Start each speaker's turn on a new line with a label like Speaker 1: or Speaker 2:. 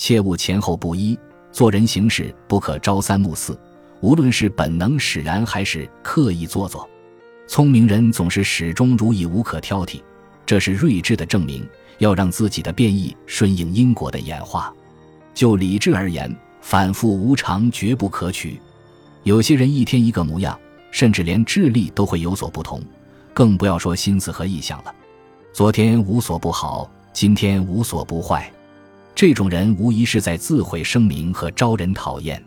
Speaker 1: 切勿前后不一，做人行事不可朝三暮四，无论是本能使然还是刻意做作。聪明人总是始终如一，无可挑剔，这是睿智的证明。要让自己的变异顺应因果的演化。就理智而言，反复无常绝不可取。有些人一天一个模样，甚至连智力都会有所不同，更不要说心思和意向了。昨天无所不好，今天无所不坏，这种人无疑是在自毁声名和招人讨厌。